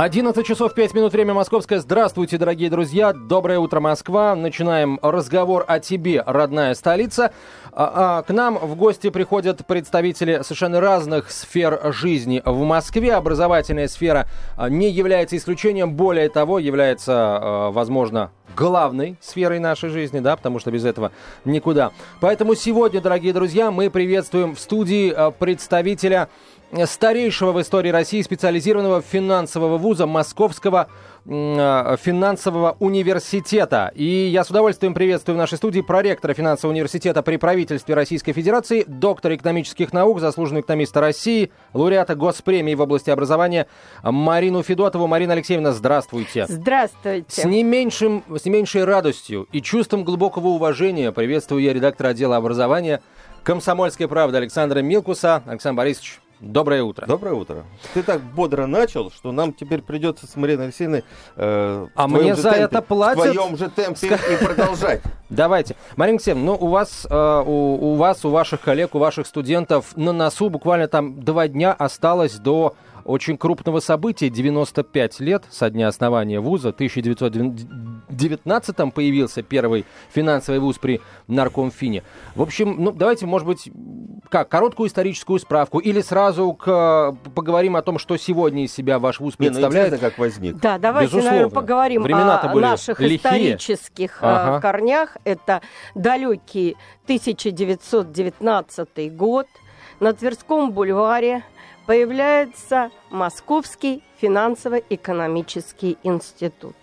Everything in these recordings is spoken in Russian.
11 часов 5 минут, время московское. Здравствуйте, дорогие друзья. Доброе утро, Москва. Начинаем разговор о тебе, родная столица. А, а, к нам в гости приходят представители совершенно разных сфер жизни в Москве. Образовательная сфера а, не является исключением. Более того, является, возможно, главной сферой нашей жизни, да, потому что без этого никуда. Поэтому сегодня, дорогие друзья, мы приветствуем в студии представителя старейшего в истории России специализированного финансового вуза Московского э, финансового университета. И я с удовольствием приветствую в нашей студии проректора финансового университета при правительстве Российской Федерации, доктора экономических наук, заслуженного экономиста России, лауреата госпремии в области образования Марину Федотову. Марина Алексеевна, здравствуйте. Здравствуйте. С не, меньшим, с не меньшей радостью и чувством глубокого уважения приветствую я редактора отдела образования «Комсомольской правды» Александра Милкуса. Александр Борисович, Доброе утро. Доброе утро. Ты так бодро начал, что нам теперь придется с Мариной Алексеевной э, а мне за темпе, это платят? в твоем же темпе и продолжать. Давайте. Марина Алексеевна, ну у вас, э, у, у вас, у ваших коллег, у ваших студентов на носу буквально там два дня осталось до очень крупного события. 95 лет со дня основания вуза. В 1919 появился первый финансовый вуз при Наркомфине. В общем, ну, давайте, может быть, как, короткую историческую справку или сразу к, поговорим о том, что сегодня из себя ваш вуз представляет. Не, ну, как возник. Да, давайте, Безусловно. наверное, поговорим о наших лихие. исторических э, ага. корнях. Это далекий 1919 год. На Тверском бульваре появляется Московский финансово-экономический институт.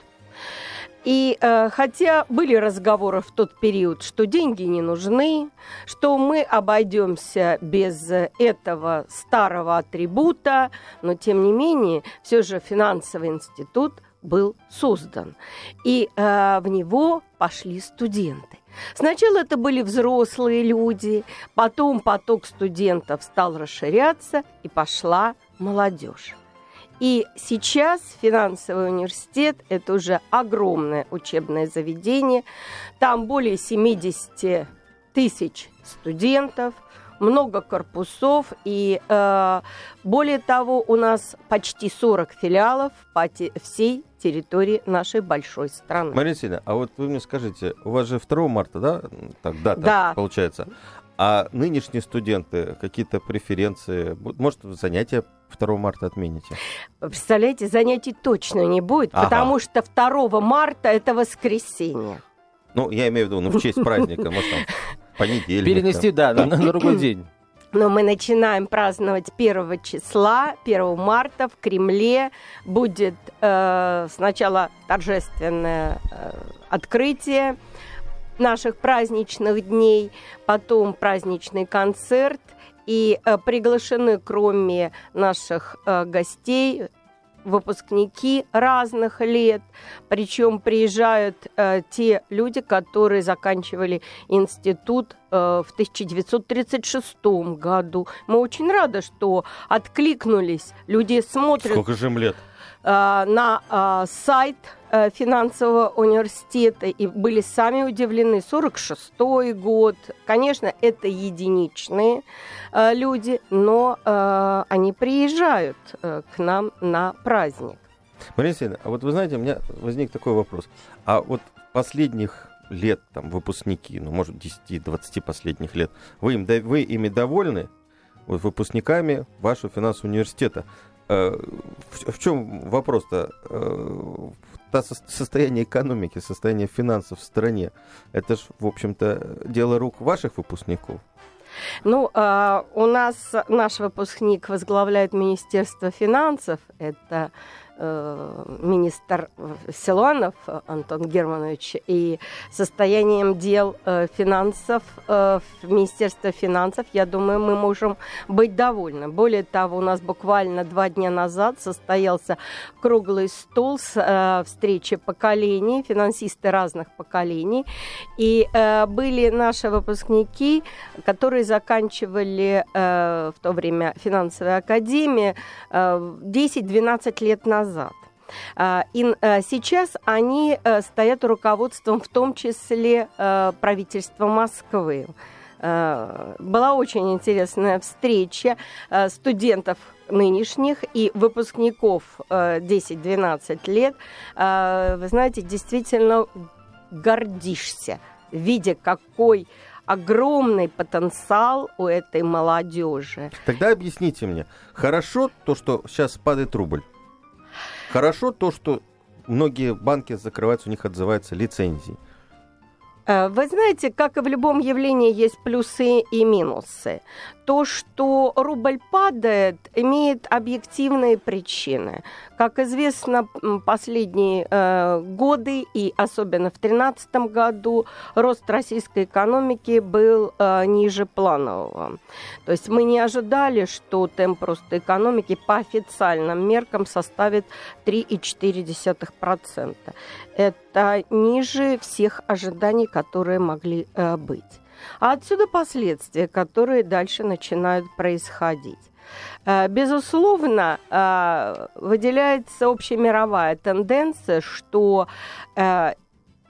И э, хотя были разговоры в тот период, что деньги не нужны, что мы обойдемся без этого старого атрибута, но тем не менее, все же финансовый институт был создан. И э, в него пошли студенты. Сначала это были взрослые люди, потом поток студентов стал расширяться, и пошла молодежь. И сейчас финансовый университет – это уже огромное учебное заведение. Там более 70 тысяч студентов, много корпусов, и э, более того, у нас почти 40 филиалов по всей территории нашей большой страны. Марина Васильевна, а вот вы мне скажите, у вас же 2 марта, да, так дата да. получается? А нынешние студенты какие-то преференции, может, занятия 2 марта отмените? Представляете, занятий точно не будет, ага. потому что 2 марта это воскресенье. Ну, я имею в виду, ну, в честь праздника, может, там, понедельник. Перенести, да, на, на другой день. Но мы начинаем праздновать 1 числа, 1 марта в Кремле. Будет э, сначала торжественное э, открытие наших праздничных дней, потом праздничный концерт, и э, приглашены, кроме наших э, гостей, выпускники разных лет, причем приезжают э, те люди, которые заканчивали институт э, в 1936 году. Мы очень рады, что откликнулись, люди смотрят. Сколько же им лет? Э, на э, сайт финансового университета и были сами удивлены. 46-й год. Конечно, это единичные люди, но они приезжают к нам на праздник. Марина Алексеевна, а вот вы знаете, у меня возник такой вопрос. А вот последних лет, там, выпускники, ну, может, 10-20 последних лет, вы, им, вы ими довольны, вот, выпускниками вашего финансового университета? Э, в чем вопрос-то? Э, состояние экономики, состояние финансов в стране, это же, в общем-то, дело рук ваших выпускников. Ну, э, у нас наш выпускник возглавляет Министерство финансов. Это министр Силуанов Антон Германович и состоянием дел э, финансов э, в Министерстве финансов, я думаю, мы можем быть довольны. Более того, у нас буквально два дня назад состоялся круглый стол с встречи поколений, финансисты разных поколений, и были наши выпускники, которые заканчивали в то время финансовую академию 10-12 лет назад назад. И сейчас они стоят руководством, в том числе правительства Москвы. Была очень интересная встреча студентов нынешних и выпускников 10-12 лет. Вы знаете, действительно гордишься, видя, какой огромный потенциал у этой молодежи. Тогда объясните мне, хорошо то, что сейчас падает рубль? Хорошо то, что многие банки закрываются, у них отзываются лицензии. Э, вы знаете, как и в любом явлении есть плюсы и минусы. То, что рубль падает, имеет объективные причины. Как известно, последние э, годы и особенно в 2013 году рост российской экономики был э, ниже планового. То есть мы не ожидали, что темп роста экономики по официальным меркам составит 3,4%. Это ниже всех ожиданий, которые могли э, быть. А отсюда последствия, которые дальше начинают происходить. Э, безусловно, э, выделяется общемировая тенденция, что э,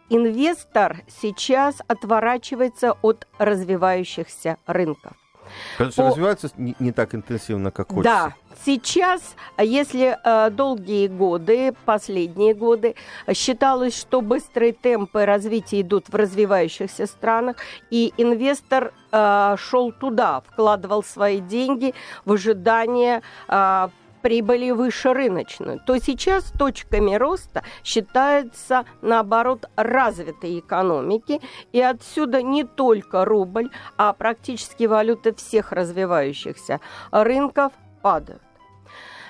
инвестор сейчас отворачивается от развивающихся рынков. Что По... развиваются не, не так интенсивно, как хочется. Да, сейчас, если э, долгие годы, последние годы, считалось, что быстрые темпы развития идут в развивающихся странах, и инвестор э, шел туда, вкладывал свои деньги в ожидание э, прибыли выше рыночную, то сейчас точками роста считаются, наоборот, развитые экономики, и отсюда не только рубль, а практически валюты всех развивающихся рынков падают.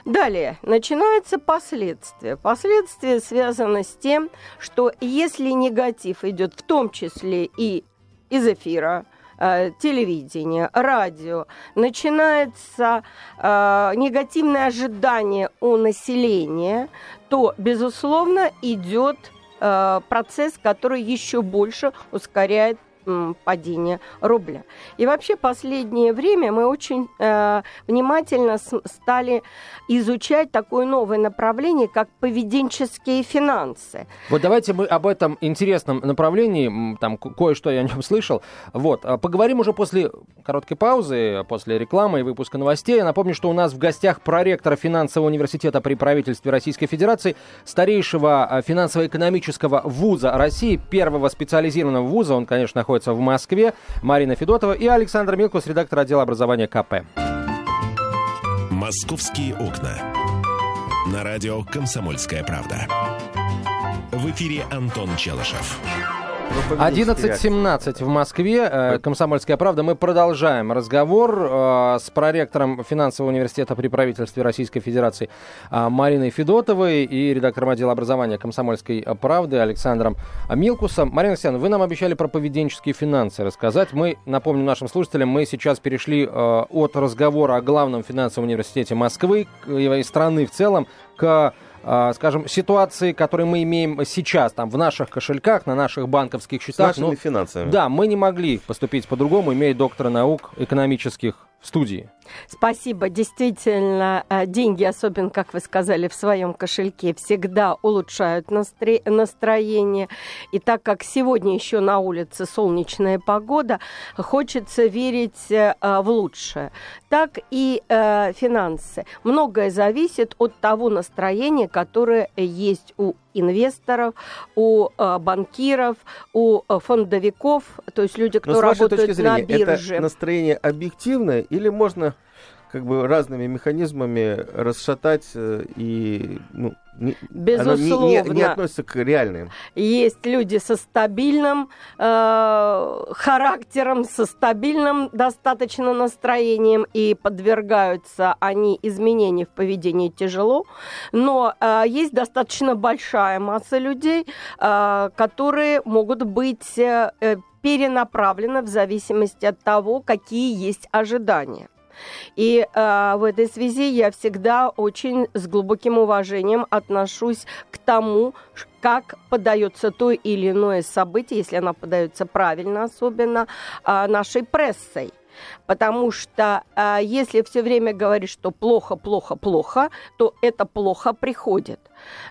Далее, начинаются последствия. Последствия связаны с тем, что если негатив идет в том числе и из эфира, э, телевидения, радио, начинается э, негативное ожидание у населения, то, безусловно, идет э, процесс, который еще больше ускоряет падения рубля. И вообще последнее время мы очень э, внимательно стали изучать такое новое направление, как поведенческие финансы. Вот давайте мы об этом интересном направлении, там кое-что я о нем слышал, вот, а поговорим уже после короткой паузы, после рекламы и выпуска новостей. Я напомню, что у нас в гостях проректор финансового университета при правительстве Российской Федерации, старейшего а, финансово-экономического вуза России, первого специализированного вуза, он, конечно, находится находится в Москве, Марина Федотова и Александр Милкус, редактор отдела образования КП. «Московские окна». На радио «Комсомольская правда». В эфире Антон Челышев. 11.17 в Москве. Э, Комсомольская правда. Мы продолжаем разговор э, с проректором финансового университета при правительстве Российской Федерации э, Мариной Федотовой и редактором отдела образования Комсомольской правды Александром Милкусом. Марина Александровна, вы нам обещали про поведенческие финансы рассказать. Мы, напомню нашим слушателям, мы сейчас перешли от разговора о главном финансовом университете Москвы и страны в целом к скажем, ситуации, которые мы имеем сейчас там в наших кошельках, на наших банковских счетах. С нашими ну, финансами. Да, мы не могли поступить по-другому, имея доктора наук экономических студии. Спасибо. Действительно, э, деньги, особенно, как вы сказали, в своем кошельке, всегда улучшают настроение. И так как сегодня еще на улице солнечная погода, хочется верить э, в лучшее. Так и э, финансы. Многое зависит от того настроения, которое есть у инвесторов, у э, банкиров, у э, фондовиков, то есть люди, кто работают зрения, на бирже. Это настроение объективное или можно как бы разными механизмами расшатать э, и ну, не, Безусловно. не, не, не относится к реальным. Есть люди со стабильным э, характером, со стабильным достаточно настроением, и подвергаются они изменению в поведении тяжело. Но э, есть достаточно большая масса людей, э, которые могут быть э, перенаправлены в зависимости от того, какие есть ожидания. И э, в этой связи я всегда очень с глубоким уважением отношусь к тому, как подается то или иное событие, если оно подается правильно, особенно э, нашей прессой. Потому что э, если все время говорить, что плохо, плохо, плохо, то это плохо приходит.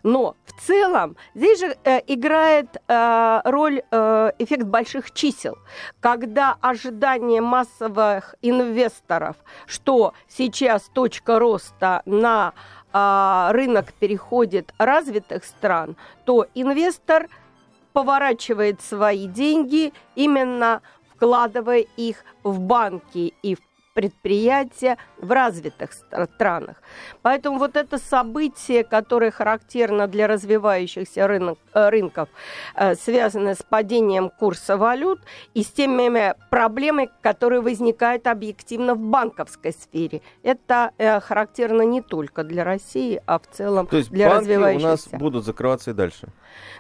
Но в целом здесь же э, играет э, роль э, эффект больших чисел, когда ожидание массовых инвесторов, что сейчас точка роста на э, рынок переходит развитых стран, то инвестор поворачивает свои деньги именно вкладывая их в банки и в предприятия в развитых странах. Поэтому вот это событие, которое характерно для развивающихся рынок, э, рынков, э, связанное с падением курса валют и с теми проблемами, которые возникают объективно в банковской сфере. Это э, характерно не только для России, а в целом То есть для банки развивающихся. у нас будут закрываться и дальше?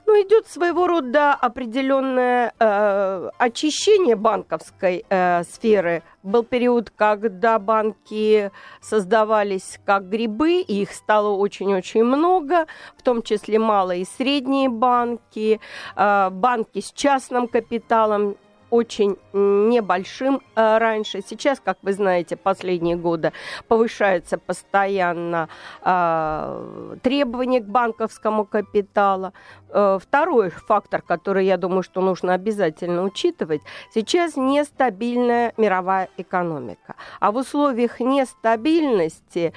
Ну, идет своего рода определенное э, очищение банковской э, сферы. Был период, когда банки создавались как грибы, и их стало очень-очень много, в том числе малые и средние банки, э, банки с частным капиталом, очень небольшим э, раньше. Сейчас, как вы знаете, последние годы повышается постоянно э, требования к банковскому капиталу. Э, второй фактор, который, я думаю, что нужно обязательно учитывать, сейчас нестабильная мировая экономика. А в условиях нестабильности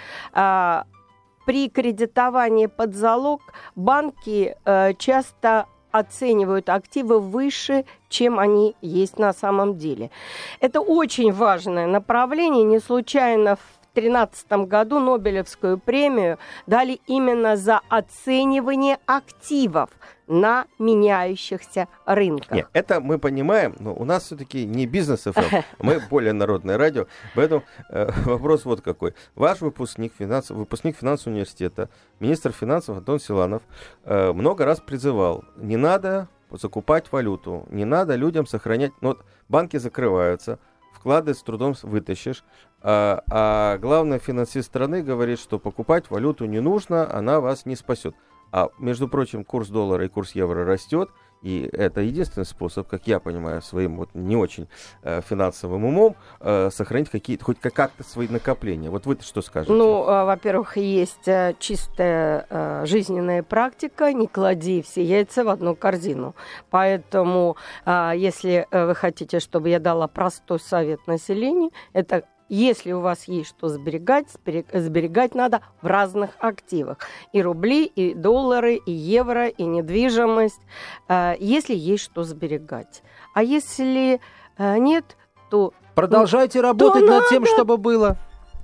при кредитовании под залог банки часто оценивают активы выше, чем они есть на самом деле. Это очень важное направление. Не случайно в 2013 году Нобелевскую премию дали именно за оценивание активов на меняющихся рынках. Нет, это мы понимаем, но у нас все-таки не бизнес FM, мы более народное радио. Поэтому э, вопрос вот какой. Ваш выпускник, финанс, выпускник финансового университета, министр финансов Антон Силанов э, много раз призывал, не надо закупать валюту, не надо людям сохранять... Ну, вот банки закрываются, вклады с трудом вытащишь, а, а главный финансист страны говорит, что покупать валюту не нужно, она вас не спасет. А, между прочим, курс доллара и курс евро растет, и это единственный способ, как я понимаю, своим вот не очень э, финансовым умом э, сохранить какие-то хоть как-то свои накопления. Вот вы что скажете? Ну, э, во-первых, есть э, чистая э, жизненная практика, не клади все яйца в одну корзину. Поэтому, э, если вы хотите, чтобы я дала простой совет населению, это если у вас есть что сберегать, сберегать надо в разных активах. И рубли, и доллары, и евро, и недвижимость. Э, если есть что сберегать. А если э, нет, то... Продолжайте работать то над надо тем, чтобы было.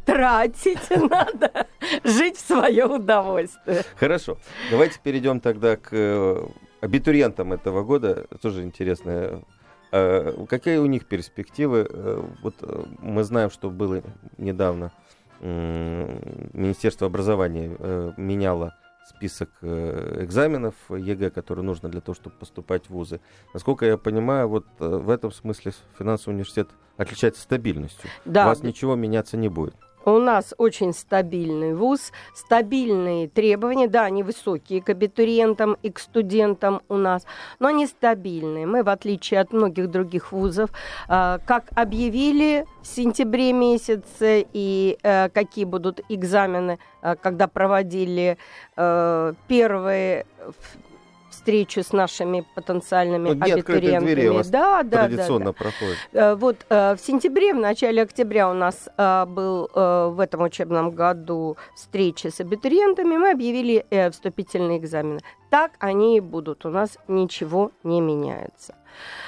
Тратить надо. Жить в свое удовольствие. Хорошо. Давайте перейдем тогда к э, абитуриентам этого года. Тоже интересная Э, какие у них перспективы? Э, вот э, мы знаем, что было недавно Министерство образования меняло список экзаменов ЕГЭ, которые нужно для того, чтобы поступать в вузы. Насколько я понимаю, вот в этом смысле финансовый университет отличается стабильностью. Да. У вас ничего меняться не будет. У нас очень стабильный вуз, стабильные требования, да, они высокие к абитуриентам и к студентам у нас, но они стабильные. Мы, в отличие от многих других вузов, а, как объявили в сентябре месяце и э, какие будут экзамены, а, когда проводили э, первые встречу с нашими потенциальными открытой абитуриентами. двери у вас да, да, да, Традиционно да. проходит. Э, Вот э, в сентябре, в начале октября у нас э, был в этом учебном году встреча с абитуриентами, мы объявили вступительные экзамены. Так они и будут, у нас ничего не меняется.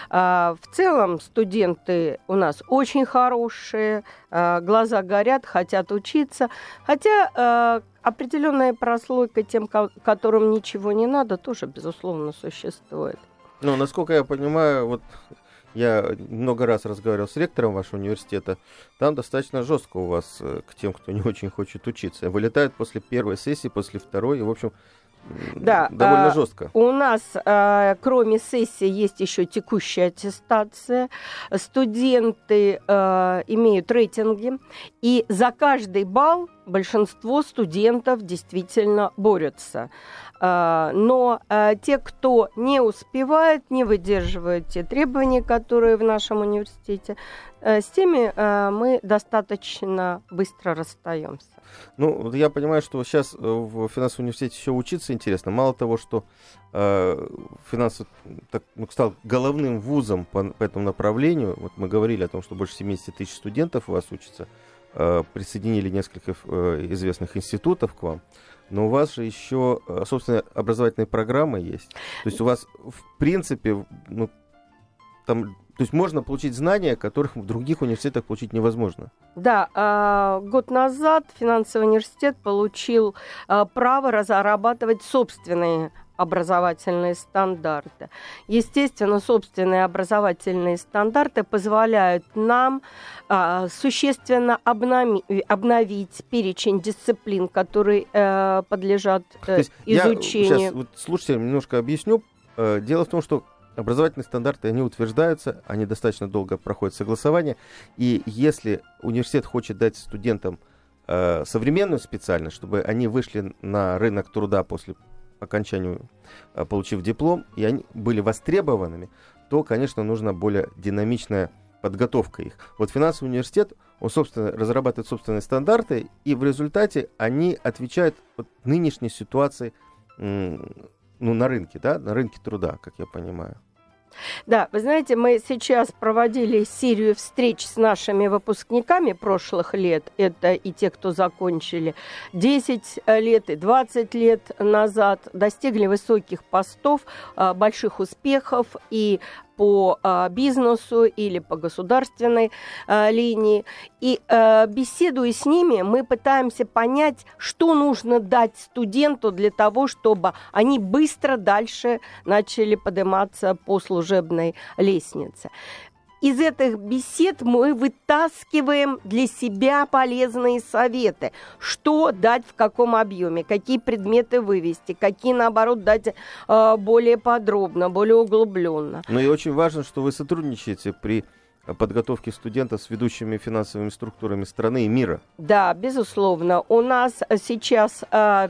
А, В целом студенты у нас очень хорошие, а, глаза горят, хотят учиться, хотя а, определенная прослойка тем, ко- которым ничего не надо, тоже, безусловно, существует. Ну, насколько я понимаю, вот я много раз разговаривал с ректором вашего университета, там достаточно жестко у вас э, к тем, кто не очень хочет учиться. Вылетают после первой сессии, после второй, и, в общем, Да, довольно а, жестко. У нас, э, кроме сессии, есть еще текущая аттестация. Студенты э, имеют рейтинги, и за каждый балл большинство студентов действительно борются. А, но а, те, кто не успевает, не выдерживает те требования, которые в нашем университете, а, с теми а, мы достаточно быстро расстаемся. Ну, я понимаю, что сейчас э, в финансовом университете все учиться интересно. Мало того, что э, финанс так, ну, стал головным вузом по, по этому направлению. Вот мы говорили о том, что больше 70 тысяч студентов у вас учатся. Э, присоединили несколько э, известных институтов к вам. Но у вас же еще, э, собственно, образовательные программы есть. То есть у вас, в принципе, ну, там то есть можно получить знания, которых в других университетах получить невозможно. Да, а, год назад финансовый университет получил а, право разрабатывать собственные образовательные стандарты. Естественно, собственные образовательные стандарты позволяют нам а, существенно обнови, обновить перечень дисциплин, которые э, подлежат э, изучению. Я сейчас вот, слушайте, немножко объясню. Э, дело в том, что образовательные стандарты, они утверждаются, они достаточно долго проходят согласование, и если университет хочет дать студентам э, современную специальность, чтобы они вышли на рынок труда после окончания, э, получив диплом, и они были востребованными, то, конечно, нужна более динамичная подготовка их. Вот финансовый университет, он, собственно, разрабатывает собственные стандарты, и в результате они отвечают вот нынешней ситуации ну, на рынке, да, на рынке труда, как я понимаю. Да, вы знаете, мы сейчас проводили серию встреч с нашими выпускниками прошлых лет. Это и те, кто закончили 10 лет и 20 лет назад, достигли высоких постов, а, больших успехов и по э, бизнесу или по государственной э, линии. И э, беседуя с ними, мы пытаемся понять, что нужно дать студенту для того, чтобы они быстро дальше начали подниматься по служебной лестнице из этих бесед мы вытаскиваем для себя полезные советы. Что дать в каком объеме, какие предметы вывести, какие, наоборот, дать э, более подробно, более углубленно. Ну и очень важно, что вы сотрудничаете при подготовке студентов с ведущими финансовыми структурами страны и мира. Да, безусловно. У нас сейчас э,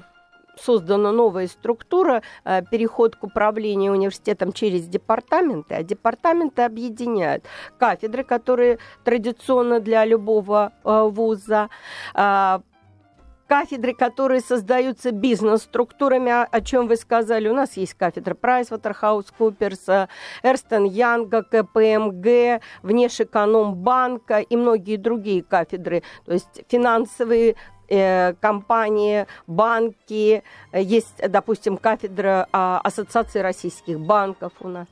создана новая структура, э, переход к управлению университетом через департаменты, а департаменты объединяют кафедры, которые традиционно для любого э, вуза, э, кафедры, которые создаются бизнес-структурами, о, чем вы сказали. У нас есть кафедра PricewaterhouseCoopers, Эрстон Янга, КПМГ, Внешэкономбанка и многие другие кафедры. То есть финансовые компании, банки, э, есть, допустим, кафедра а, Ассоциации российских банков у нас,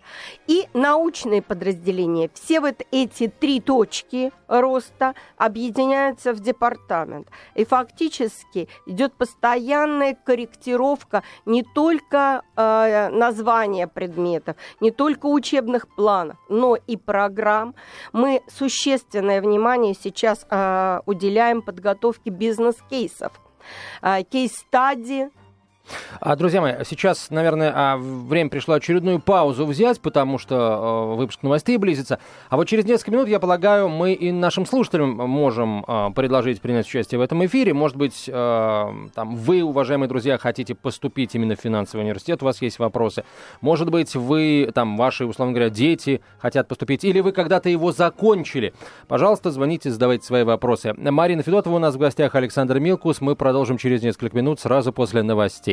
и научные подразделения. Все вот эти три точки роста объединяются в департамент. И фактически идет постоянная корректировка не только э, названия предметов, не только учебных планов, но и программ. Мы существенное внимание сейчас э, уделяем подготовке бизнес кейсов. А, кейс-стади, друзья мои, сейчас, наверное, а, время пришло очередную паузу взять, потому что а, выпуск новостей близится. А вот через несколько минут, я полагаю, мы и нашим слушателям можем предложить принять участие в этом эфире. Может быть, там, вы, уважаемые друзья, хотите поступить именно в финансовый университет, у вас есть вопросы. Может быть, вы, там, ваши, условно говоря, дети хотят поступить, или вы когда-то его закончили. Пожалуйста, звоните, задавайте свои вопросы. Марина Федотова у нас в гостях, Александр Милкус. Мы продолжим через несколько минут, сразу после новостей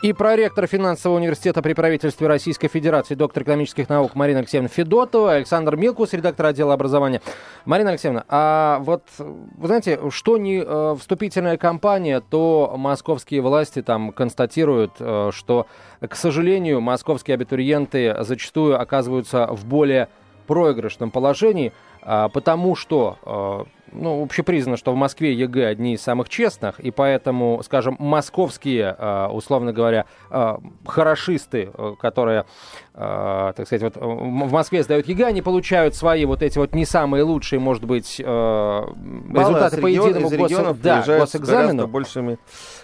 И проректор финансового университета при правительстве Российской Федерации, доктор экономических наук Марина Алексеевна Федотова, Александр Милкус, редактор отдела образования. Марина Алексеевна, а вот, вы знаете, что не э, вступительная кампания, то московские власти там констатируют, э, что, к сожалению, московские абитуриенты зачастую оказываются в более проигрышном положении, э, потому что ну, общепризнано, что в Москве ЕГЭ одни из самых честных, и поэтому, скажем, московские, э, условно говоря, э, хорошисты, э, которые, так сказать, вот в Москве сдают ЕГЭ, они получают свои вот эти вот не самые лучшие, может быть, результаты по единому гос... да, госэкзамену. большими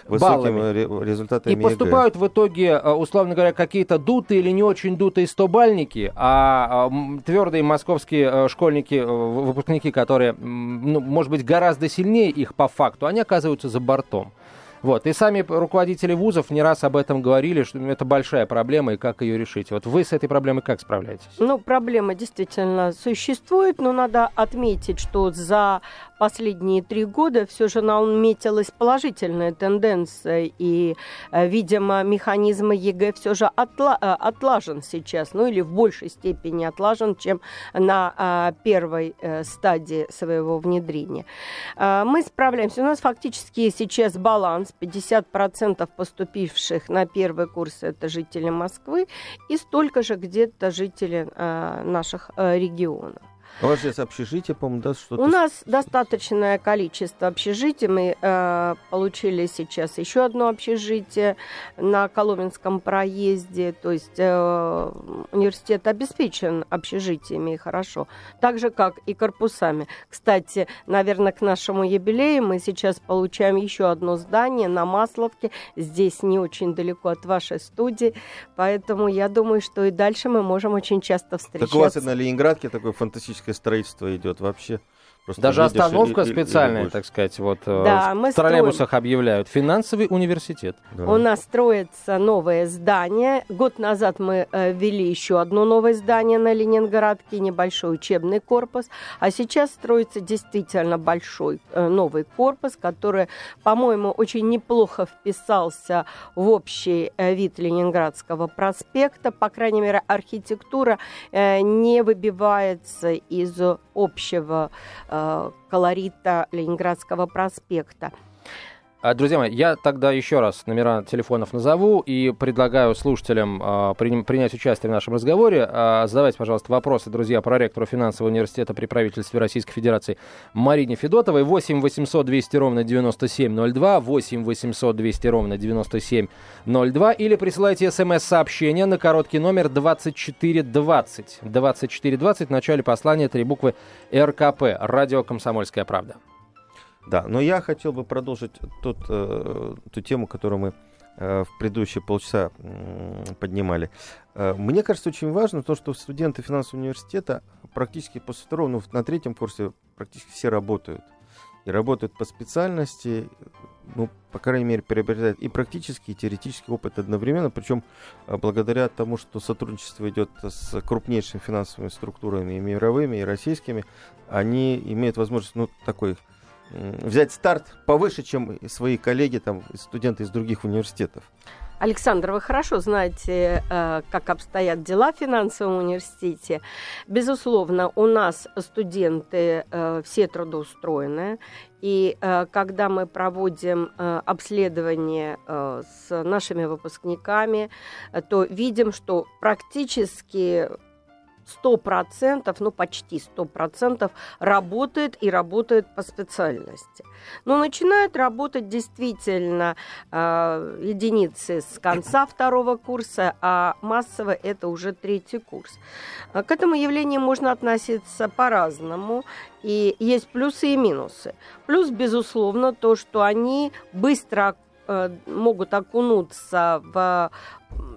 высокими баллами. результатами И поступают ЕГЭ. в итоге, условно говоря, какие-то дутые или не очень дутые стобалльники, а твердые московские школьники, выпускники, которые ну, может быть, гораздо сильнее их по факту, они оказываются за бортом. Вот. И сами руководители вузов не раз об этом говорили, что это большая проблема и как ее решить. Вот вы с этой проблемой как справляетесь? Ну, проблема действительно существует, но надо отметить, что за последние три года все же наметилась положительная тенденция, и, э, видимо, механизм ЕГЭ все же отла э, отлажен сейчас, ну или в большей степени отлажен, чем на а, первой э, стадии своего внедрения. Мы справляемся. У нас фактически сейчас баланс 50% поступивших на первый курс это жители Москвы и столько же где-то жители наших регионов. У вас сейчас общежитие, по-моему, да, что-то? У нас достаточное количество общежитий. Мы э, получили сейчас еще одно общежитие на Коломенском проезде. То есть э, университет обеспечен общежитиями хорошо. Так же, как и корпусами. Кстати, наверное, к нашему юбилею мы сейчас получаем еще одно здание на Масловке. Здесь не очень далеко от вашей студии. Поэтому я думаю, что и дальше мы можем очень часто встречаться. Так у вас и на Ленинградке такой фантастический строительство идет вообще. Просто Даже остановка и, специальная, и, и так сказать, вот э, да, в троллейбусах строим... объявляют. Финансовый университет. Да. У нас строится новое здание. Год назад мы э, ввели еще одно новое здание на Ленинградке, небольшой учебный корпус. А сейчас строится действительно большой э, новый корпус, который, по-моему, очень неплохо вписался в общий э, вид Ленинградского проспекта. По крайней мере, архитектура э, не выбивается из общего Э, колорита Ленинградского проспекта. А, друзья мои, я тогда еще раз номера телефонов назову и предлагаю слушателям э, принять участие в нашем разговоре. Э, задавайте, пожалуйста, вопросы, друзья, про ректору финансового университета при правительстве Российской Федерации Марине Федотовой. 8 800 200 ровно 9702, 8 800 200 ровно 9702 или присылайте смс-сообщение на короткий номер 2420. 2420 в начале послания три буквы РКП. Радио «Комсомольская правда». Да, но я хотел бы продолжить тот, э, ту тему, которую мы э, в предыдущие полчаса э, поднимали. Э, мне кажется, очень важно то, что студенты финансового университета практически после второго, ну, на третьем курсе практически все работают. И работают по специальности, ну, по крайней мере, приобретают и практический, и теоретический опыт одновременно, причем э, благодаря тому, что сотрудничество идет с крупнейшими финансовыми структурами и мировыми, и российскими, они имеют возможность, ну, такой взять старт повыше, чем свои коллеги, там, студенты из других университетов. Александр, вы хорошо знаете, э, как обстоят дела в финансовом университете. Безусловно, у нас студенты э, все трудоустроены. И э, когда мы проводим обследование с нашими выпускниками, то видим, что практически сто процентов, ну почти сто процентов работает и работает по специальности. Но начинают работать действительно э, единицы с конца второго курса, а массово это уже третий курс. А к этому явлению можно относиться по-разному. И есть плюсы и минусы. Плюс, безусловно, то, что они быстро э, могут окунуться в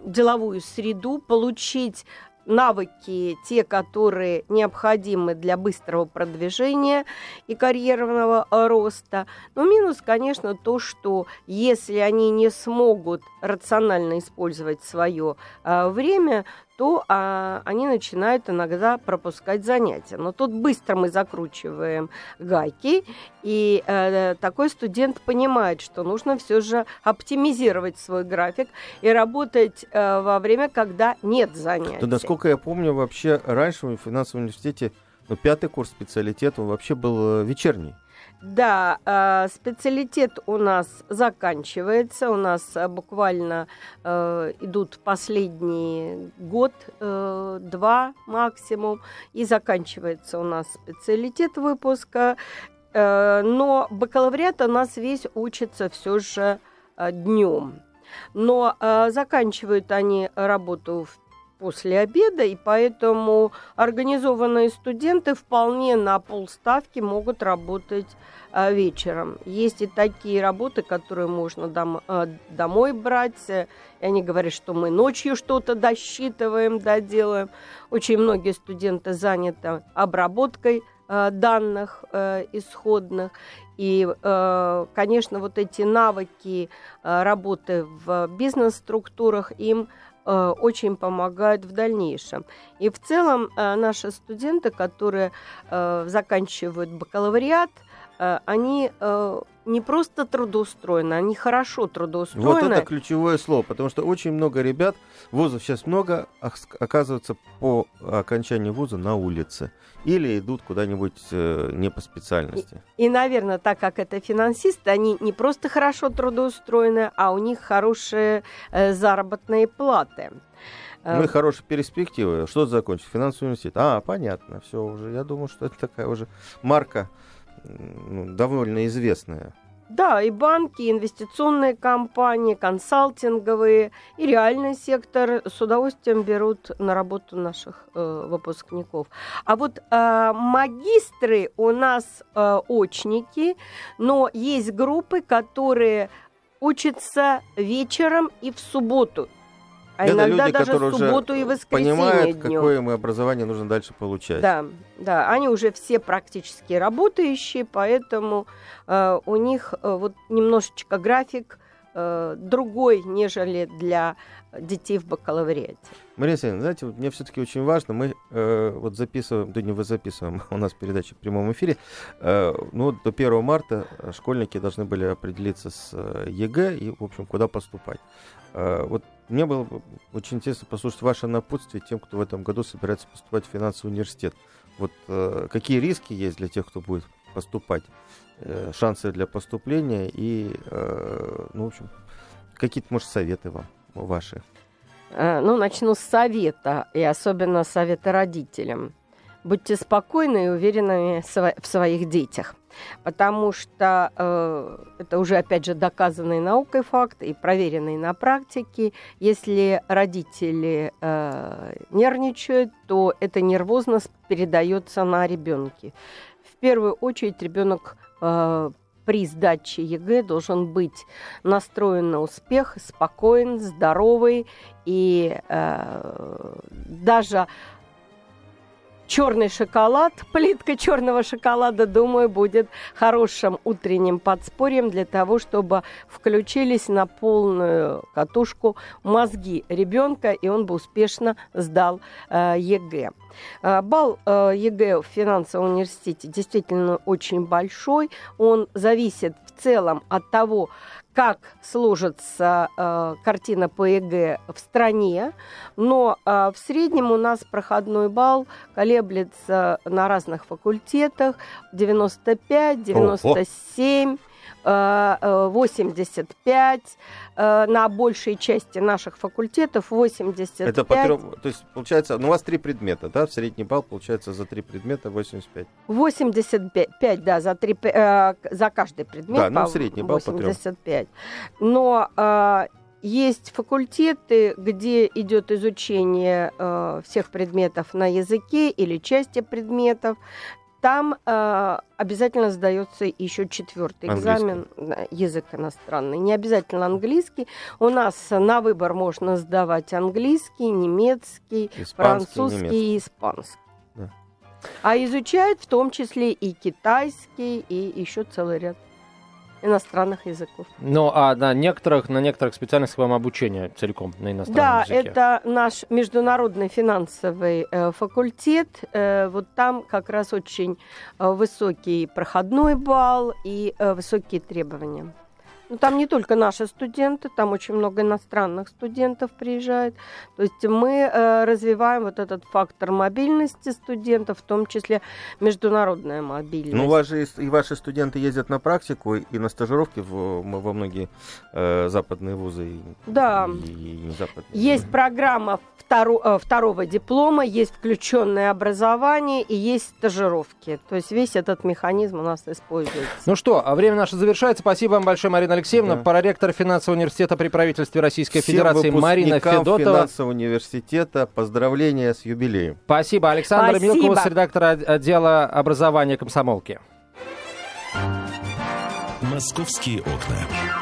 деловую среду, получить навыки, те, которые необходимы для быстрого продвижения и карьерного роста. Но минус, конечно, то, что если они не смогут рационально использовать свое а, время, то а, они начинают иногда пропускать занятия. Но тут быстро мы закручиваем гайки, и э, такой студент понимает, что нужно все же оптимизировать свой график и работать э, во время, когда нет занятий. Да, насколько я помню, вообще раньше в финансовом университете ну, пятый курс специалитета вообще был э, вечерний. Да, э, специалитет у нас заканчивается. У нас э, буквально э, идут последний год, э, максимум, и заканчивается у нас специалитет выпуска. э, но бакалавриат у нас весь учится все же днем. Но заканчивают они работу в после обеда, и поэтому организованные студенты вполне на полставки могут работать а, вечером. Есть и такие работы, которые можно дом, а, домой брать. И они говорят, что мы ночью что-то досчитываем, доделаем. Очень многие студенты заняты обработкой а, данных э, исходных. И, э, конечно, вот эти навыки э, работы в бизнес-структурах им Э, очень помогают в дальнейшем. И в целом э, наши студенты, которые э, заканчивают бакалавриат, они не просто трудоустроены, они хорошо трудоустроены. Вот это ключевое слово, потому что очень много ребят, вузов сейчас много, оказывается по окончании вуза на улице или идут куда-нибудь э, не по специальности. И, и, наверное, так как это финансисты, они не просто хорошо трудоустроены, а у них хорошие э, заработные платы. Ну и э, хорошие перспективы. Что закончить? Финансовый университет. А, понятно, все уже. Я думаю, что это такая уже марка ну, довольно известная. Да, и банки, и инвестиционные компании, консалтинговые, и реальный сектор с удовольствием берут на работу наших э, выпускников. А вот э, магистры у нас э, очники, но есть группы, которые учатся вечером и в субботу а это иногда люди, даже которые субботу уже и воскресенье понимают, днем. какое им образование нужно дальше получать. Да, да, они уже все практически работающие, поэтому э, у них э, вот немножечко график э, другой, нежели для детей в бакалавриате. Мария Алексеевна, знаете, вот мне все-таки очень важно, мы э, вот записываем, да не вы записываем, у нас передача в прямом эфире, э, ну до 1 марта школьники должны были определиться с э, ЕГЭ и, в общем, куда поступать. Э, вот мне было бы очень интересно послушать ваше напутствие тем, кто в этом году собирается поступать в финансовый университет. Вот э, какие риски есть для тех, кто будет поступать, э, шансы для поступления и, ну, в общем, какие-то, может, советы вам ваши? Ну, начну с совета, и особенно совета родителям. Будьте спокойны и уверены в своих детях потому что э, это уже, опять же, доказанный наукой факт и проверенный на практике. Если родители э, нервничают, то эта нервозность передается на ребенке. В первую очередь ребенок э, при сдаче ЕГЭ должен быть настроен на успех, спокоен, здоровый и э, даже черный шоколад, плитка черного шоколада, думаю, будет хорошим утренним подспорьем для того, чтобы включились на полную катушку мозги ребенка, и он бы успешно сдал э, ЕГЭ. Балл э, ЕГЭ в финансовом университете действительно очень большой. Он зависит в целом от того, как сложится э, картина по ЕГЭ в стране, но э, в среднем у нас проходной балл колеблется на разных факультетах 95, 97. О, 85, э, э, на большей части наших факультетов 85. Это по трем, то есть получается, ну у вас три предмета, да, в средний балл получается за три предмета 85. 85, да, за, три, э, за каждый предмет. Да, ну средний балл 85. по трем. Но есть факультеты, где идет изучение э, всех предметов на языке или части предметов там э, обязательно сдается еще четвертый экзамен, язык иностранный. Не обязательно английский. У нас на выбор можно сдавать английский, немецкий, испанский, французский немецкий. и испанский. Да. А изучают в том числе и китайский, и еще целый ряд иностранных языков. Ну, а на некоторых, на некоторых специальностях вам обучение целиком на иностранном да, языке? Да, это наш международный финансовый э, факультет. Э, вот там как раз очень э, высокий проходной балл и э, высокие требования. Ну, там не только наши студенты, там очень много иностранных студентов приезжает. То есть мы э, развиваем вот этот фактор мобильности студентов, в том числе международная мобильность. Ну, у вас же и ваши студенты ездят на практику и на стажировки в, во многие э, западные вузы. Да. И, и западные. Есть программа второ, э, второго диплома, есть включенное образование и есть стажировки. То есть весь этот механизм у нас используется. Ну что, а время наше завершается. Спасибо вам большое, Марина Алексеевна. Да. Проректор финансового университета при правительстве Российской Всем Федерации Марина Федотова. финансового университета поздравления с юбилеем. Спасибо. Александр Спасибо. Милкова, редактор отдела образования комсомолки. «Московские окна».